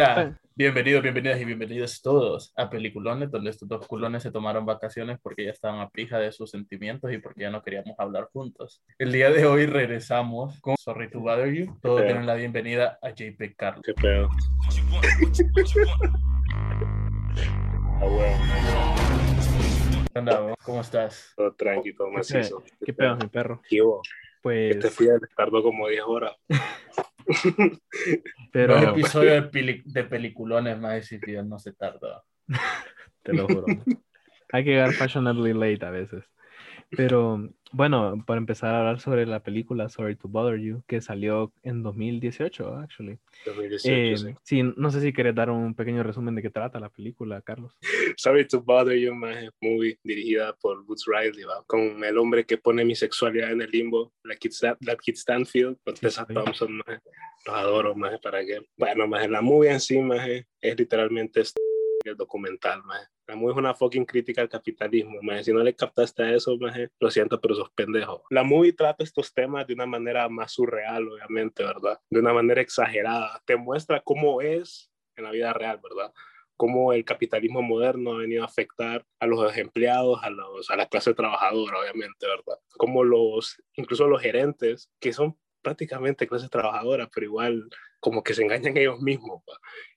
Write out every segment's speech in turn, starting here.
Hola, bienvenidos, bienvenidas y bienvenidos todos a Peliculones, donde estos dos culones se tomaron vacaciones porque ya estaban a pija de sus sentimientos y porque ya no queríamos hablar juntos. El día de hoy regresamos con Sorry to Bother You. Todos tienen la bienvenida a JP Carlos. Qué pedo. Ah, bueno, ¿Qué onda, ¿Cómo estás? todo tranqui, todo macizo. ¿Qué pedo, mi perro? ¿Qué hubo? Pues, Este fiel tardó como 10 horas. pero Un episodio de, peli- de peliculones más si Fidel no se tardó. te lo juro. Hay que llegar fashionably late a veces. Pero bueno, para empezar a hablar sobre la película Sorry to Bother You, que salió en 2018, actually. 2018, Eh, sí. sí, no sé si querés dar un pequeño resumen de qué trata la película, Carlos. Sorry to Bother You, maje. Movie dirigida por Boots Riley, ¿va? Con el hombre que pone mi sexualidad en el limbo, la Kid, Stan- la Kid Stanfield, con Tessa sí. Thompson, maje. Los adoro, maje, ¿para qué? Bueno, maje, la movie en sí, maje, es literalmente este el documental, maje. La movie es una fucking crítica al capitalismo, maje. Si no le captaste a eso, maje, lo siento, pero sos pendejo. La movie trata estos temas de una manera más surreal, obviamente, ¿verdad? De una manera exagerada. Te muestra cómo es en la vida real, ¿verdad? cómo el capitalismo moderno ha venido a afectar a los empleados, a, los, a la clase trabajadora, obviamente, ¿verdad? Como los, incluso los gerentes, que son prácticamente clase trabajadora, pero igual como que se engañan ellos mismos,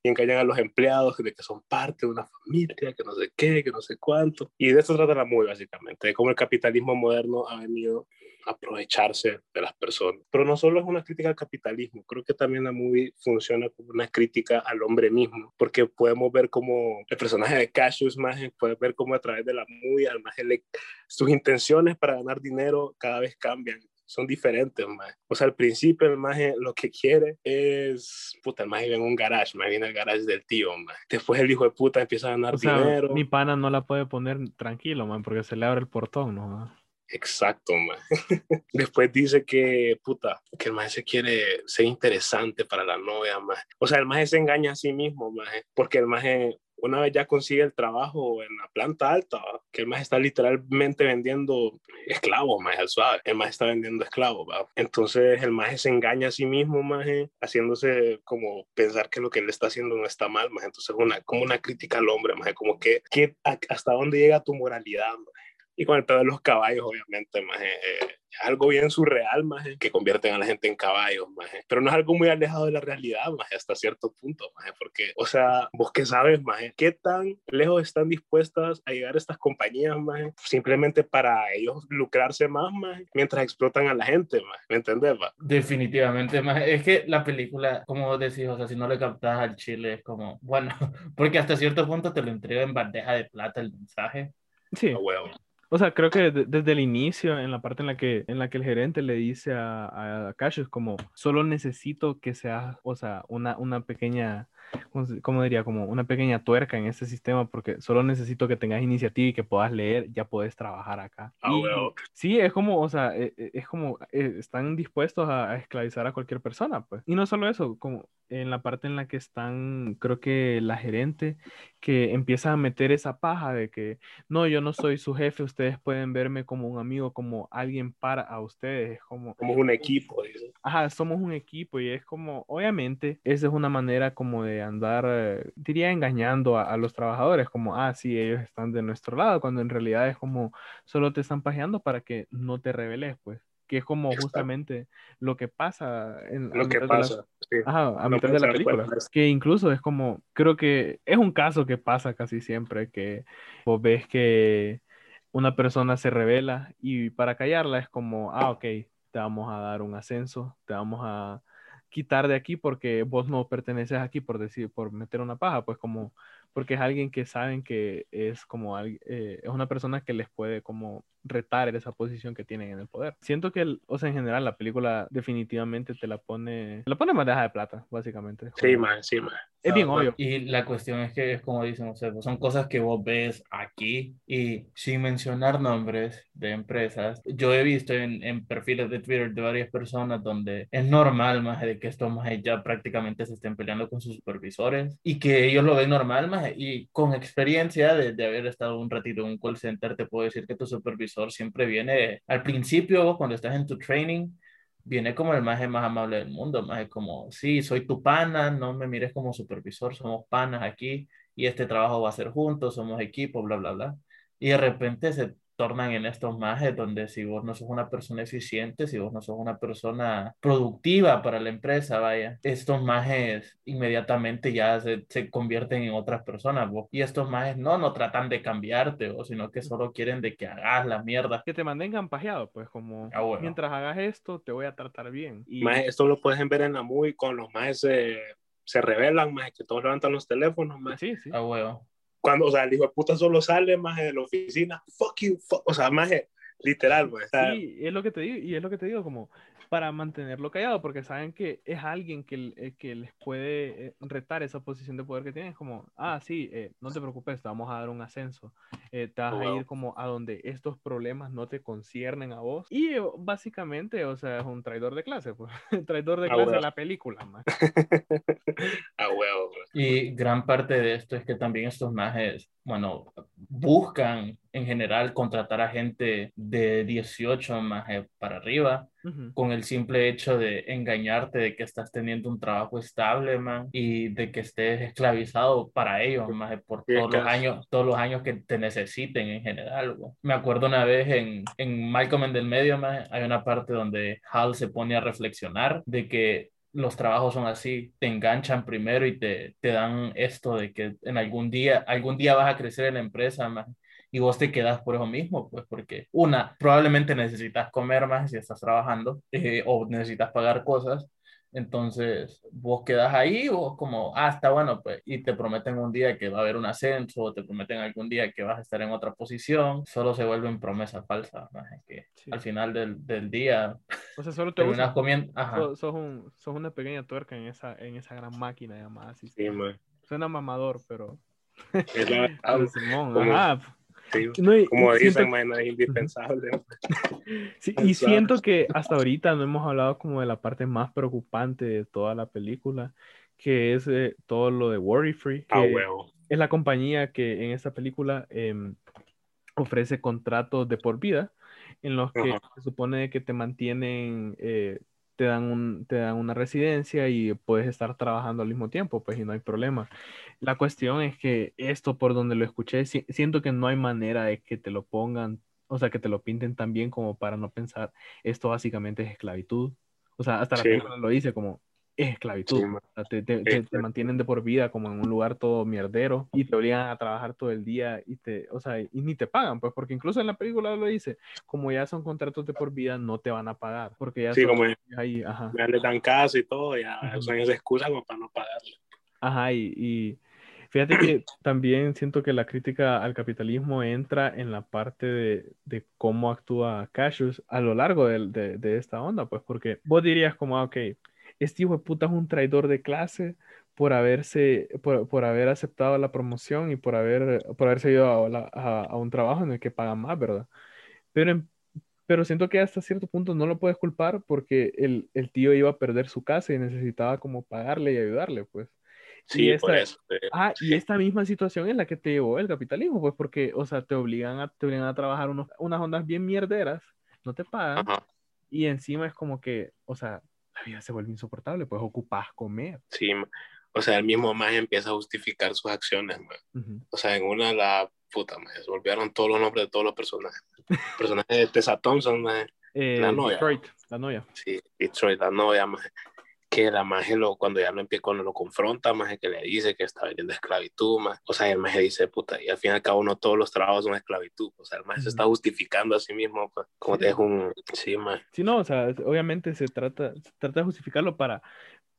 y engañan a los empleados de que son parte de una familia, que no sé qué, que no sé cuánto. Y de eso trata la movie, básicamente, de cómo el capitalismo moderno ha venido a aprovecharse de las personas. Pero no solo es una crítica al capitalismo, creo que también la movie funciona como una crítica al hombre mismo, porque podemos ver como el personaje de Cassius, maje, puedes ver cómo a través de la movie, le- sus intenciones para ganar dinero cada vez cambian son diferentes, maje. O sea, al principio el maje lo que quiere es, puta, el maje vive en un garage, maje viene al garage del tío, maje. Después el hijo de puta empieza a ganar O sea, dinero. mi pana no la puede poner tranquilo, man, porque se le abre el portón, ¿no? Exacto, maje. Después dice que, puta, que el maje se quiere ser interesante para la novia, maje. O sea, el maje se engaña a sí mismo, maje, porque el maje una vez ya consigue el trabajo en la planta alta, que el maje está literalmente vendiendo esclavos, maje, al suave. El maje está vendiendo esclavos, ¿va? Entonces el maje se engaña a sí mismo, maje, haciéndose como pensar que lo que él está haciendo no está mal, maje. Entonces una, como una crítica al hombre, maje, como que, que hasta dónde llega tu moralidad, maje. Y con el pedo de los caballos, obviamente, maje, eh, es algo bien surreal, maje, que convierten a la gente en caballos, maje. Pero no es algo muy alejado de la realidad, maje, hasta cierto punto, maje, porque, o sea, vos qué sabes, maje, qué tan lejos están dispuestas a llegar estas compañías, maje, simplemente para ellos lucrarse más, maje, mientras explotan a la gente, maje, ¿me entendés, va? Definitivamente, más es que la película, como vos decís, o sea, si no le captas al chile, es como, bueno, porque hasta cierto punto te lo entrega en bandeja de plata el mensaje. Sí. A huevo. O sea, creo que de- desde el inicio, en la parte en la que, en la que el gerente le dice a, a Cassius como, solo necesito que sea, o sea, una, una pequeña, ¿cómo, diría? Como una pequeña tuerca en este sistema, porque solo necesito que tengas iniciativa y que puedas leer, ya puedes trabajar acá. A Y huevo. sí, es como, o sea, e- e- es como, eh, están dispuestos a, a esclavizar a cualquier persona, pues. Y no solo eso, como en la parte en la que están, creo que la gerente, que empieza a meter esa paja de que no, yo no soy su jefe, ustedes pueden verme como un amigo, como alguien para a ustedes, es como, Somos un equipo, ajá, somos un equipo y es como, obviamente, esa es una manera como de andar, eh, diría, engañando a, a los trabajadores, como, ah, sí, ellos están de nuestro lado, cuando en realidad es como, solo te están pajeando para que no te rebeles, pues, que es como Exacto. justamente lo que pasa en Lo que pasa. Sí. Ajá, a No mitad de la película. Que incluso es como, creo que es un caso que pasa casi siempre, que vos ves que una persona se revela y para callarla es como, ah, ok, te vamos a dar un ascenso, te vamos a quitar de aquí porque vos no perteneces aquí por decir, por meter una paja, pues como, porque es alguien que saben que es como, eh, es una persona que les puede como retar esa posición que tienen en el poder. Siento que, el- o sea, en general la película definitivamente te la pone, te la pone en bandeja de plata, básicamente. Sí, man, sí, man. Es bien obvio. Y la cuestión es que es como dicen, o sea, son cosas que vos ves aquí y sin mencionar nombres de empresas. Yo he visto en, en perfiles de Twitter de varias personas donde es normal, más de que estos más ya prácticamente se estén peleando con sus supervisores y que ellos lo ven normal, más y con experiencia de, de haber estado un ratito en un call center, te puedo decir que tu supervisor siempre viene al principio, cuando estás en tu training, viene como el maje más amable del mundo, más como, sí, soy tu pana, no me mires como supervisor, somos panas aquí y este trabajo va a ser juntos, somos equipo, bla, bla, bla. Y de repente se tornan en estos majes donde si vos no sos una persona eficiente, si vos no sos una persona productiva para la empresa, vaya, estos majes inmediatamente ya se, se convierten en otras personas, vos. Y estos majes no, no tratan de cambiarte, vos, sino que solo quieren de que hagas la mierda. Que te mantengan pajeado, pues como Ah, bueno. mientras hagas esto, te voy a tratar bien. Y Maje, esto lo puedes ver en la movie con los majes se, se revelan, maje, que todos levantan los teléfonos, maje. sí, sí. A huevo. Cuando, o sea, el hijo de puta solo sale, maje, de la oficina, fuck you, fuck, o sea, maje, literal, sea, Sí, es lo que te digo, y es lo que te digo, como para mantenerlo callado, porque saben que es alguien que, eh, que les puede eh, retar esa posición de poder que tienen. Es como, ah, sí, eh, no te preocupes, te vamos a dar un ascenso, eh, te vas a ir como a donde estos problemas no te conciernen a vos. Y básicamente, o sea, es un traidor de clase, pues, traidor de clase de bueno. la película, man. a huevo, maje. Y gran parte de esto es que también estos majes, bueno, buscan en general contratar a gente de 18 majes para arriba Ujú. con el simple hecho de engañarte de que estás teniendo un trabajo estable, man, y de que estés esclavizado para ellos, maje, por Sí, es todos los años, todos los años que te necesiten en general, güey. Me acuerdo una vez en, en Malcolm en del medio, maje, hay una parte donde Hal se pone a reflexionar de que los trabajos son así, te enganchan primero y te, te dan esto de que en algún día, algún día vas a crecer en la empresa, maje, y vos te quedas por eso mismo, pues porque una, probablemente necesitas comer más si estás trabajando eh, o necesitas pagar cosas, entonces vos quedas ahí, vos como, ah, está bueno, pues, y te prometen un día que va a haber un ascenso, o te prometen algún día que vas a estar en otra posición, solo se vuelven promesas falsas, más que Sí. al final del, del día O sea, solo te terminas comiendo, ajá, Sos, sos un- sos una pequeña tuerca en esa, en esa gran máquina llamada Sí, sistema. maje. Suena mamador, pero. Es la Simón, como- ajá. No, y- Como y siento- dicen, no es indispensable. sí, y siento que hasta ahorita no hemos hablado como de la parte más preocupante de toda la película, que es eh, todo lo de Worry Free, A que huevo. es la compañía que en esta película em, ofrece contratos de por vida en los que se supone que te mantienen, eh, te dan un, te dan una residencia y puedes estar trabajando al mismo tiempo, pues y no hay problema. La cuestión es que esto por donde lo escuché, si- siento que no hay manera de que te lo pongan, o sea, que te lo pinten tan bien como para no pensar, esto básicamente es esclavitud. O sea, hasta la Sí. película lo dice como, es esclavitud. Sí. O sea, te, te- te- te mantienen de por vida como en un lugar todo mierdero y te obligan a trabajar todo el día y te, o sea, y ni te pagan, pues, porque incluso en la película lo dice, como ya son contratos de por vida, no te van a pagar, porque ya Sí, son como ahí, ajá, ya le dan caso y todo, ya Ujú. usan esa excusa como para no pagarle. ajá, y, y fíjate que también siento que la crítica al capitalismo entra en la parte de, de cómo actúa Cassius a lo largo del- de, de esta onda, pues, porque vos dirías como, ah, ok, este hijo de puta es un traidor de clase por haberse, por, por haber aceptado la promoción y por haber, por haberse ido a, la- a- a un trabajo en el que pagan más, ¿verdad? Pero, en- pero siento que hasta cierto punto no lo puedes culpar porque el, el tío iba a perder su casa y necesitaba como pagarle y ayudarle, pues. Sí, Y por esta- eso. eh, Ah, y esta misma situación es la que te llevó el capitalismo, pues porque, o sea, te obligan a, te obligan a trabajar unos- unas ondas bien mierderas, no te pagan, Ajá. y encima es como que, o sea, la vida se vuelve insoportable, pues ocupas comer. Sí, o sea, el mismo más empieza a justificar sus acciones, ma. Ujú. O sea, en una la puta, ma, se olvidaron todos los nombres de todos los personajes. El personaje de Tessa Thompson, Eh, La novia. Detroit, la novia. sí, Detroit, la novia, ma, que la maje lo, cuando ya lo empieza, cuando lo confronta, más que le dice que está vendiendo esclavitud, ma. o sea, el maje dice, puta, y al fin y al cabo no todos los trabajos son esclavitud, o sea, el maje se está justificando a sí mismo, pues, como Sí. te es un, sí, maje. Sí, no, o sea, obviamente se trata, se trata de justificarlo para,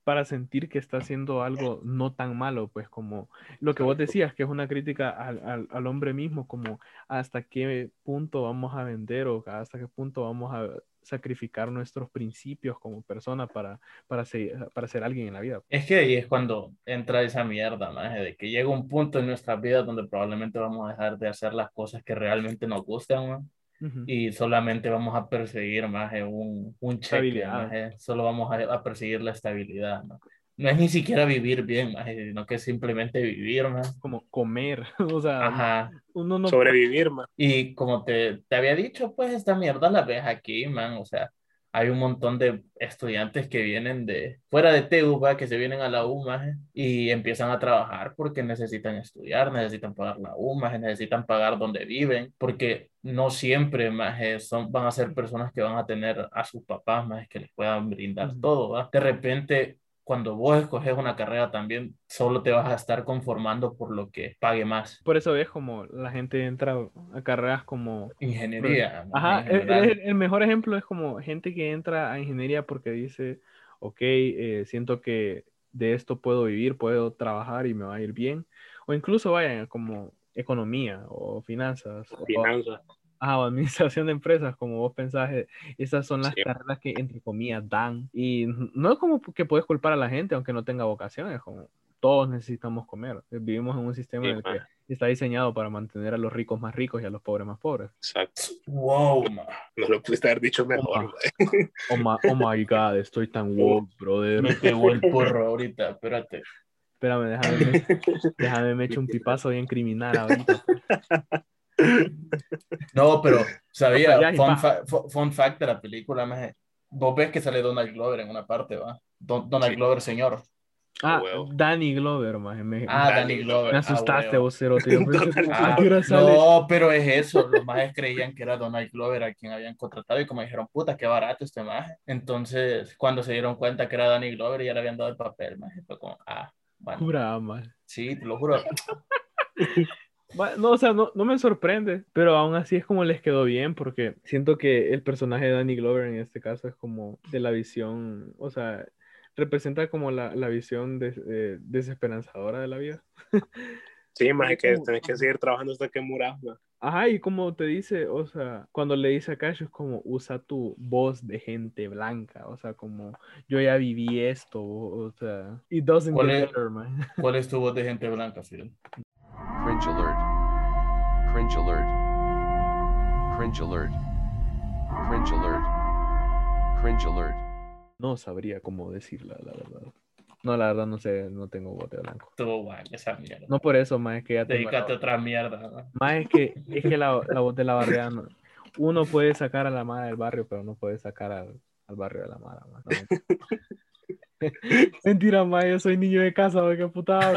para sentir que está haciendo algo no tan malo, pues como lo que vos decías, que es una crítica al, al, al hombre mismo, como hasta qué punto vamos a vender o hasta qué punto vamos a sacrificar nuestros principios como persona para, para, ser, para ser alguien en la vida. Es que ahí es cuando entra esa mierda, maje, de que llega un punto en nuestras vidas donde probablemente vamos a dejar de hacer las cosas que realmente nos gustan, man, Ujú. y solamente vamos a perseguir más un, un cheque, maje, solo vamos a, a perseguir la estabilidad, ¿no? No es ni siquiera vivir bien, maje, sino que es simplemente vivir, man. Como comer, o sea, Ajá. uno no... Sobrevivir, ma. Y como te, te había dicho, pues esta mierda la ves aquí, man. O sea, hay un montón de estudiantes que vienen de fuera de TU, ¿va? que se vienen a la U maje, y empiezan a trabajar porque necesitan estudiar, necesitan pagar la U, maje, necesitan pagar donde viven, porque no siempre maje, son, van a ser personas que van a tener a sus papás más que les puedan brindar todo. ¿va? De repente cuando vos escoges una carrera también solo te vas a estar conformando por lo que pague más. Por eso ves como la gente entra a carreras como... Ingeniería. Ajá, el, mejor ejemplo es como gente que entra a ingeniería porque dice, ok, eh, siento que de esto puedo vivir, puedo trabajar y me va a ir bien. O incluso vayan como economía o finanzas. Finanzas ah, administración de empresas, como vos pensás, eh, esas son las carreras que entre comillas dan. Y no es como que puedes culpar a la gente aunque no tenga vocación, es como todos necesitamos comer. Vivimos en un sistema en el que está diseñado para mantener a los ricos más ricos y a los pobres más pobres. Exacto. Wow, No lo pudiste haber dicho mejor. Oh, oh, my, god, estoy tan wow, brother. Me pegó el porro ahorita, espérate. Espérame, déjame, déjame me echo un pipazo bien criminal ahorita. No, pero sabía, fun, fact de la película, vos ves que sale Donald Glover en una parte, ¿va? Donald Glover, señor. Ah, Danny Glover, más Ah, Danny, Glover. Me asustaste, vos, cero, tío. Ah, no, pero es eso. Los más creían que era Donald Glover a quien habían contratado y como dijeron, puta, qué barato este maje. Entonces, cuando se dieron cuenta que era Danny Glover, ya le habían dado el papel, maje. Fue como, ah, bueno. Jura, Sí, te lo juro. No, o sea, no, no, me sorprende, pero aún así es como les quedó bien, porque siento que el personaje de Danny Glover en este caso es como de la visión, o sea, representa como la, la visión de, desesperanzadora de la vida. Sí, más que tenés que seguir trabajando hasta que muras. Ajá, y como te dice, o sea, cuando le dice a Cash es como usa tu voz de gente blanca, o sea, como yo ya viví esto, o, sea, it doesn't ¿Cuál, es, ¿Cuál es tu voz de gente blanca, Phil? Cringe alert. Cringe alert. Cringe alert. Cringe alert. Cringe alert. No sabría cómo decirla, la verdad. No, la verdad no sé, no tengo bote blanco. Todo guay, esa mierda. No por eso, más es que ya te Dedícate a otra mierda. Más es que, es que la, la voz de la barriada uno puede sacar a la mara del barrio, pero no puede sacar al, al barrio de la mara. Mentira, ma, yo soy niño de casa, qué puta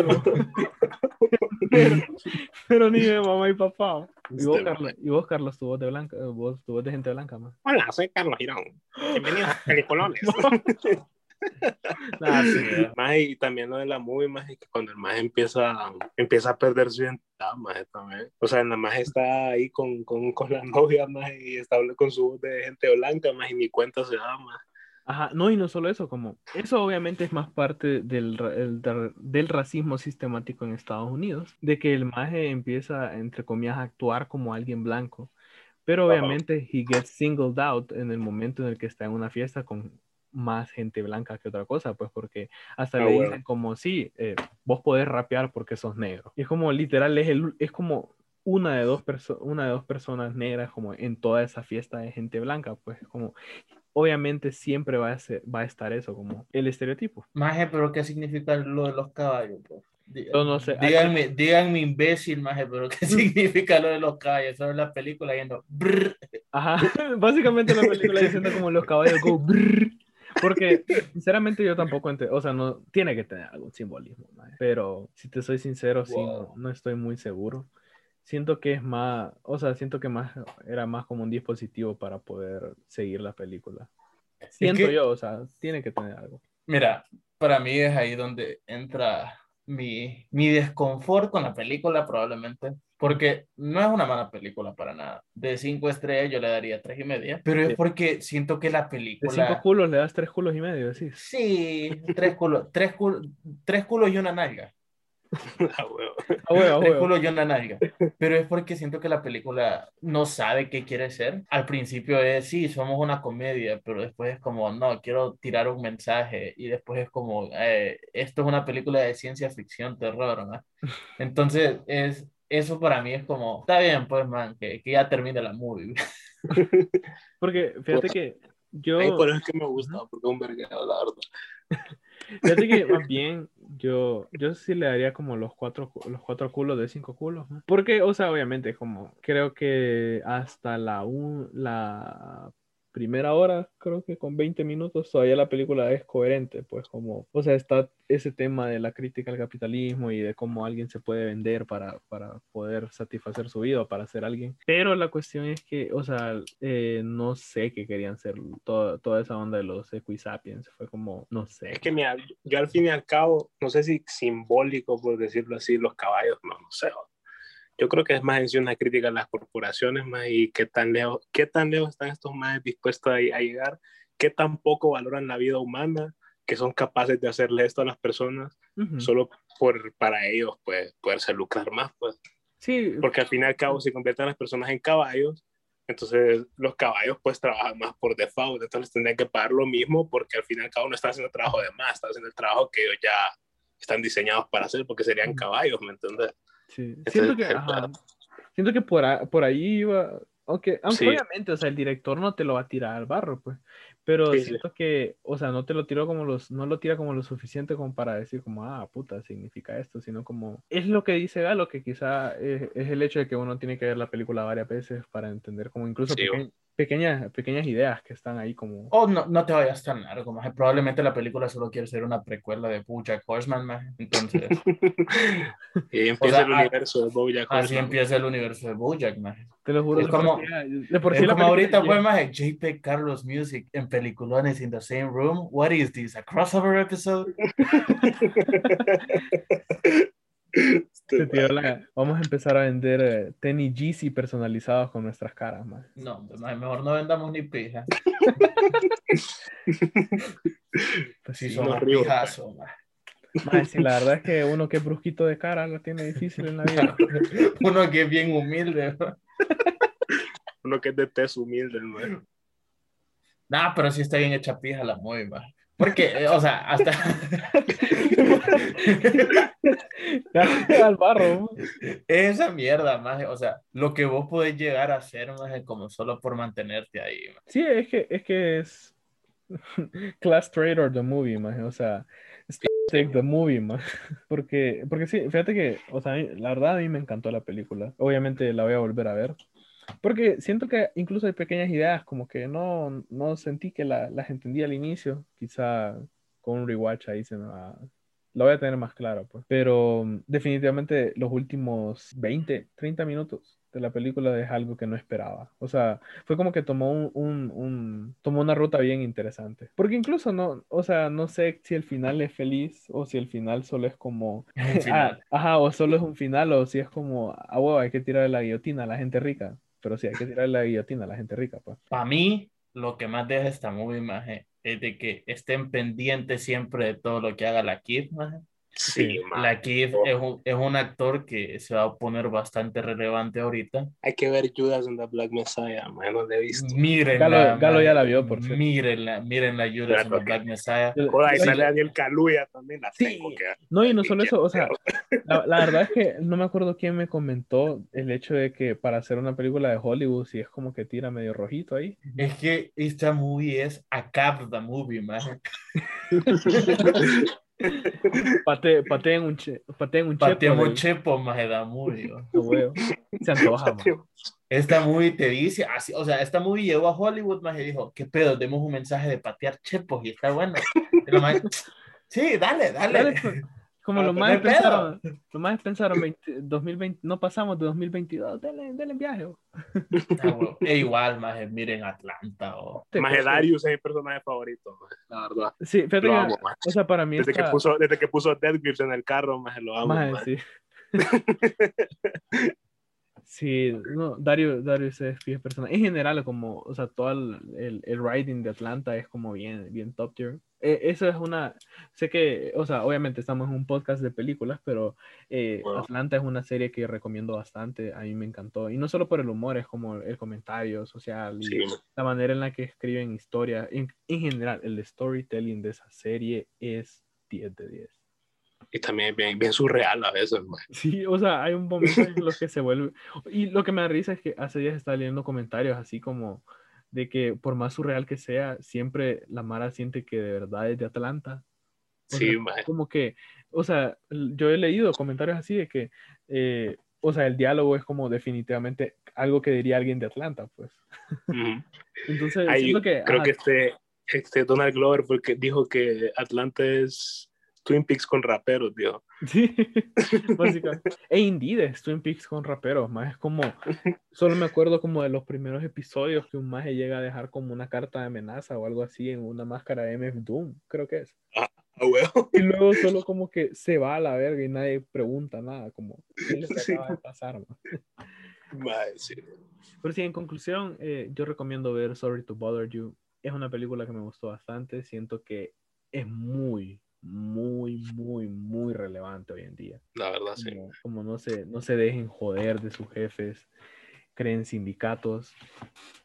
pero, ni de mamá y papá. ¿Y vos, Carlos, ¿y vos, Carlos, tu voz de blanca, vos, tu voz de gente blanca, más? Hola, soy Carlos Girón. Bienvenido a Pelicolones. más y también lo de la movie, más que cuando el más empieza, empieza a perder su identidad, más también. O sea, nada más está ahí con, con, con la novia, más y está hablando con su voz de gente blanca, más y ni cuenta se da, más. Ajá, no, y no solo eso, como eso obviamente es más parte del, del racismo sistemático en Estados Unidos, de que el maje empieza, entre comillas, a actuar como alguien blanco, pero obviamente he gets singled out en el momento en el que está en una fiesta con más gente blanca que otra cosa, pues porque hasta ah, le dicen como, sí, eh, vos podés rapear porque sos negro. Y es como, literal, es, el, es como una de dos, una de dos personas negras como en toda esa fiesta de gente blanca, pues como obviamente siempre va a, ser, va a estar eso como el estereotipo. Maje, pero ¿qué significa lo de los caballos? Yo no sé. Díganme, díganme imbécil, maje, pero ¿qué significa lo de los caballos? Eso es la película yendo Ajá, básicamente la película diciendo como los caballos go brrr. Porque, sinceramente, yo tampoco entiendo, o sea, no, tiene que tener algún simbolismo, maje. pero si te soy sincero, sí, no estoy muy seguro siento que es más, o sea, siento que más era más como un dispositivo para poder seguir la película. Siento yo, o sea, tiene que tener algo. Mira, para mí es ahí donde entra mi, mi desconfort con la película probablemente, porque no es una mala película para nada. De cinco estrellas yo le daría tres y media, pero es porque siento que la película... De cinco culos le das tres culos y medio, sí. Sí, tres culos, tres culos, tres culos y una nalga. Pero es porque siento que la película no sabe qué quiere ser. Al principio es, sí, somos una comedia, pero después es como, no, quiero tirar un mensaje. Y después es como, eh, esto es una película de ciencia ficción, terror, ¿no? Entonces, es, eso para mí es como, está bien, pues, man, que, que ya termine la movie. porque fíjate que yo... por eso es que me gusta, porque es un verguero, la verdad. Fíjate que más bien yo, yo sí le daría como los cuatro, los cuatro culos de cinco culos. Porque, o sea, obviamente, como creo que hasta la, un, la primera hora, creo que con 20 minutos, todavía la película es coherente, pues como, o sea, está ese tema de la crítica al capitalismo y de cómo alguien se puede vender para, para poder satisfacer su vida, para ser alguien. Pero la cuestión es que, o sea, eh, no sé qué querían ser toda, toda esa onda de los equisapiens, fue como, no sé. Es que mira, yo al fin y al cabo, no sé si simbólico, por decirlo así, los caballos, no, no sé, yo creo que es más en sí una crítica a las corporaciones más y qué tan lejos, qué tan lejos están estos más dispuestos a, llegar, qué tan poco valoran la vida humana, que son capaces de hacerle esto a las personas solo por para ellos pues poderse lucrar más pues. Sí. Porque al fin y al cabo si convierten a las personas en caballos, entonces los caballos pues trabajan más por default, entonces tendrían que pagar lo mismo porque al fin y al cabo no están haciendo trabajo de más, están haciendo el trabajo que ellos ya están diseñados para hacer porque serían caballos, ¿me entiendes? Sí, siento que, siento que por, por ahí iba, aunque, aunque obviamente, o sea, el director no te lo va a tirar al barro, pues, pero siento que, o sea, no te lo tiró como los, no lo tira como lo suficiente como para decir como, ah, puta, significa esto, sino como, es lo que dice Galo, que quizá es, el hecho de que uno tiene que ver la película varias veces para entender como incluso pequeñas, pequeñas ideas que están ahí como... Oh, no, no te vayas tan largo, más. Probablemente la película solo quiere ser una precuela de Bojack Horseman, más. Entonces... y empieza el universo de Bojack Horseman. Así empieza el universo de Bojack, más. Te lo juro. Es como, de por sí como ahorita fue, más JP Carlos Music en peliculones in the same room. What is this, a crossover episode? Vamos a empezar a vender eh, tenis Yeezy personalizados con nuestras caras, más. No, mejor no vendamos ni pija. pues sí, son pijazos, sí, la verdad es que uno que es brusquito de cara lo tiene difícil en la vida. uno que es bien humilde. uno que es de tez humilde, ¿no? Nah, pero sí está bien hecha pija la muy, porque, eh, o sea, hasta. al barro. Esa mierda, más, o sea, lo que vos podés llegar a hacer, más, como solo por mantenerte ahí. Sí, es que es que es Class Trader the movie, más, o sea, Take the movie, más. Porque, porque sí, fíjate que, o sea, la verdad a mí me encantó la película. Obviamente la voy a volver a ver. Porque siento que incluso hay pequeñas ideas como que no, no sentí que la, las entendí al inicio. Quizá con un rewatch ahí se me va, lo voy a tener más claro. Pues. Pero mm, definitivamente los últimos 20, 30 minutos de la película es algo que no esperaba. O sea, fue como que tomó un, un, un, tomó una ruta bien interesante. Porque incluso no, o sea, no sé si el final es feliz o si el final solo es como, ah, ajá, o solo es un final o si es como, ah, huevo, hay que tirar la guillotina a la gente rica pero sí hay que tirar la guillotina a la gente rica, pues. Para mí, lo que más deja esta movie, maje, es de que estén pendientes siempre de todo lo que haga la Kid, Sí, la Kid es un, es un, actor que se va a poner bastante relevante ahorita. Hay que ver Judas en the Black Messiah, man, no la he visto. Mírenla. Galo, ya la vio, por cierto. Mírenla, mírenla Judas en the Black Messiah. Ahí sale Daniel Kaluuya también, la sí. tengo que... No, y no solo eso, o sea, la, la, verdad es que no me acuerdo quién me comentó el hecho de que para hacer una película de Hollywood, si es como que tira medio rojito ahí. Es que esta movie es a cap the movie, man. Pate, pateen un, che, pateen un chepo. un chepo, muy. Se antoja, Esta movie te dice, así, o sea, esta movie llegó a Hollywood, más y dijo, ¿qué pedo? Demos un mensaje de patear chepos y está bueno. sí, dale, dale. dale pues. Como lo más pensaron, lo más pensaron 2020, no pasamos de 2022, denle, denle viaje. Ah, e igual, más miren Atlanta o más Darius es mi personaje favorito, la verdad. Sí, fíjate o sea, para mí desde que puso desde que puso Dead Grips en el carro, más lo amo. Más, sí. Sí, no, Darius, Darius es fiel persona. En general, como, o sea, todo el, el, el, writing de Atlanta es como bien, bien top tier. Eh, eso es una, sé que, o sea, obviamente estamos en un podcast de películas, pero eh, Atlanta es una serie que recomiendo bastante, a mí me encantó. Y no solo por el humor, es como el comentario social y la manera en la que escriben historias. En, en general, el storytelling de esa serie es 10 de 10 y también bien, bien surreal a veces. Sí, o sea, hay un momento en los que se vuelve... Y lo que me da risa es que hace días estaba leyendo comentarios así como de que por más surreal que sea, siempre la Mara siente que de verdad es de Atlanta. sí, Como que, o sea, yo he leído comentarios así de que, eh, o sea, el diálogo es como definitivamente algo que diría alguien de Atlanta, pues. Ujú. Entonces, Ahí que, creo ajá, que este, este Donald Glover porque dijo que Atlanta es Twin Peaks con raperos, dijo. Sí, básicamente. E Indeed es Twin Peaks con raperos, más es como, solo me acuerdo como de los primeros episodios que un maje llega a dejar como una carta de amenaza o algo así en una máscara de MF Doom, creo que es. Ah, huevo. Y luego solo como que se va a la verga y nadie pregunta nada, como, ¿qué les Sí. acaba de pasar? ma? Mae, sí. Pero sí, en conclusión, eh, yo recomiendo ver Sorry to Bother You. Es una película que me gustó bastante, siento que es muy, muy, muy, muy relevante hoy en día. La verdad, sí. como, como no, se, no se dejen joder de sus jefes, creen sindicatos,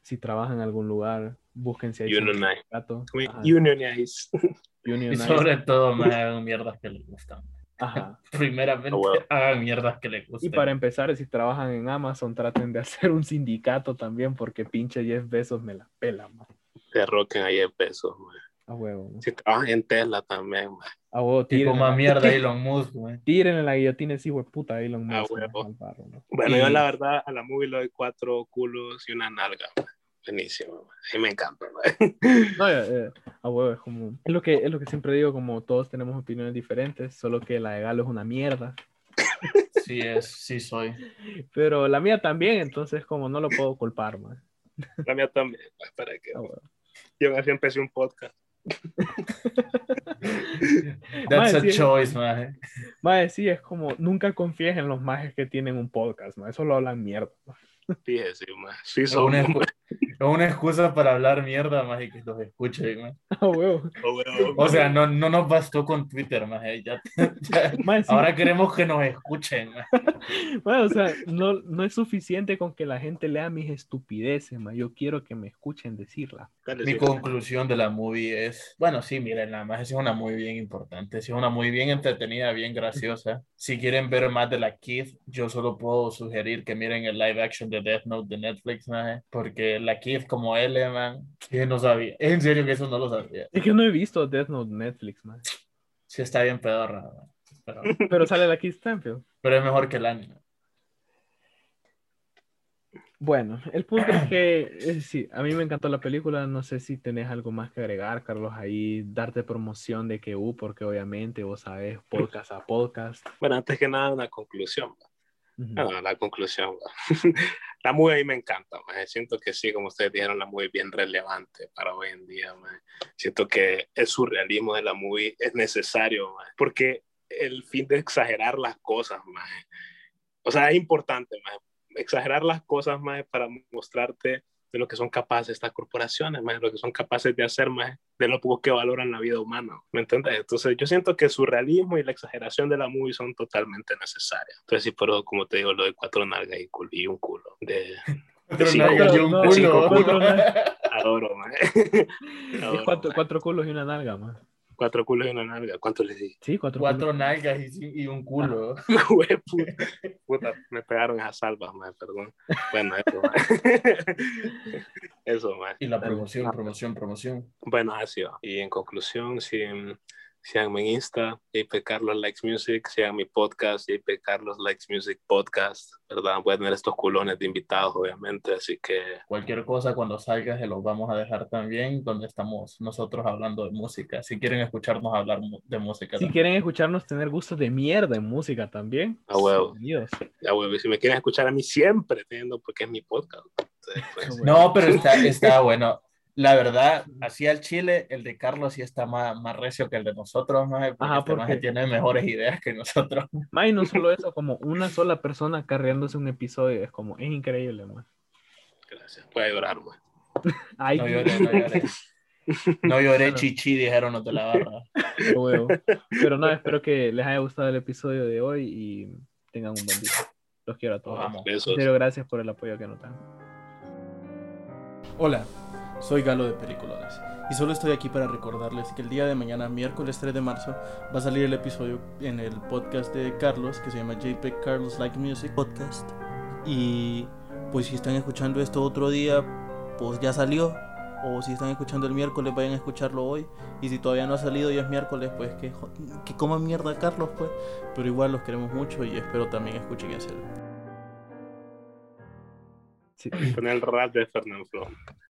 si trabajan en algún lugar, busquen si hay Unionize. sindicato, ajá, Unionize. Y unionize, sobre todo, más hagan mierdas que les gustan. ajá. Primeramente, Ah, bueno. hagan mierdas que les gusten. Y para empezar, si trabajan en Amazon, traten de hacer un sindicato también, porque pinche Jeff Bezos me la pela, man. Te roquen ahí en pesos, mae. A huevo, man. Si trabajan en Tesla también, mae. A huevo, Tipo tírenle más mierda Elon Musk, güey. Tírenle la guillotina ese hijo de puta a Elon Ah, Musk. huevo. barro, ¿no? Bueno, Y- yo la verdad a la movie le doy cuatro culos y una nalga. mae. Buenísimo. A mí me encanta. mae. No, eh, a huevo, es como. Es lo, que, es lo que siempre digo, como todos tenemos opiniones diferentes, solo que la de Galo es una mierda. Sí es, sí soy. Pero la mía también, entonces, como no lo puedo culpar, man. La mía también. Para que A huevo. yo así empecé un podcast. That's a sí. choice, man. Mae, sí, es como, nunca confíes en los majes que tienen un podcast, man. Eso lo hablan mierda. Fíjese, mae. Sí, Es son una, es una excusa para hablar mierda, más y que los escuchen, man. A huevo. O sea, no, no nos bastó con Twitter, más. Ya, ya- Mae, sí, ahora queremos que nos escuchen, mae, o sea, no, no es suficiente con que la gente lea mis estupideces, man. Yo quiero que me escuchen decirlas. Dale, Mi sí. conclusión de la movie es, bueno, sí, miren, nada más es una muy bien importante, sí, es una muy bien entretenida, bien graciosa. Si quieren ver más de la Keith, yo solo puedo sugerir que miren el live action de Death Note de Netflix, maje, porque la Keith como L, man, yo no sabía, es en serio que eso no lo sabía. Es que no he visto Death Note Netflix, man. Sí está bien pedorra, man, pero, Pero sale la Keith Stanfield. pero es mejor que el anime. Bueno, el punto es que eh, sí, a mí me encantó la película. No sé si tenés algo más que agregar, Carlos, ahí darte promoción de que U, porque obviamente vos sabés, podcast a podcast. Bueno, antes que nada, una conclusión. Bueno, la conclusión. La movie a mí me encanta. mae. Siento que sí, como ustedes dijeron, la movie es bien relevante para hoy en día. mae. Siento que el surrealismo de la movie es necesario, mae, porque el fin de exagerar las cosas, o sea, es importante, exagerar las cosas más para mostrarte de lo que son capaces estas corporaciones, más de lo que son capaces de hacer, más de lo poco que valoran la vida humana, ¿me entiendes? Entonces yo siento que su realismo y la exageración de la movie son totalmente necesarias. Entonces sí, pero como te digo, lo de cuatro nalgas y, cul- y un culo, de, Cuatro cinco- nalgas y un culo. cinco culos. adoro, man. Adoro, cuatro, man. cuatro culos y una nalga, man. Cuatro culos y una nalga, ¿cuánto les di? Sí, cuatro, Cuatro culos. nalgas y, y un culo. Güey, puta, puta, me pegaron esas salvas, man, perdón. Bueno, eso, man. Eso, man. Y la promoción, promoción, promoción. Bueno, así va. Y en conclusión, si, síganme en Insta, JP Carlos Likes Music, sigan mi podcast, JP Carlos Likes Music Podcast, ¿verdad? Voy a tener estos culones de invitados, obviamente, así que Cualquier cosa cuando salga se los vamos a dejar también donde estamos nosotros hablando de música. Si quieren escucharnos hablar de música. Si también. quieren escucharnos tener gustos de mierda en música también. a huevo. Ya, huevo. Si me quieren escuchar a mí siempre, teniendo, porque es mi podcast. Entonces, pues, No, pero está, está bueno. La verdad, así al Chile, el de Carlos sí está más, más recio que el de nosotros, maje, porque Ajá, este porque- tiene mejores ideas que nosotros. Ma, y no solo eso, como una sola persona carreándose un episodio, es como, es increíble, man. gracias. Voy a llorar, man. Ay, No lloré, no lloré. No lloré, Bueno. chichi, dijeron los de la barra. huevo. Pero nada, espero que les haya gustado el episodio de hoy y tengan un buen día. Los quiero a todos. Vamos. Besos. Pero gracias por el apoyo que nos dan. Hola, soy Galo de Peliculones y solo estoy aquí para recordarles que el día de mañana, miércoles 3 de marzo, va a salir el episodio en el podcast de Carlos que se llama JPEG Carlos Like Music Podcast. Y pues si están escuchando esto otro día, pues ya salió. O si están escuchando el miércoles, vayan a escucharlo hoy. Y si todavía no ha salido y es miércoles, pues que, que coman mierda Carlos, pues. Pero igual los queremos mucho y espero también escuchen ese. Sí. Con el rap de Fernando Flo.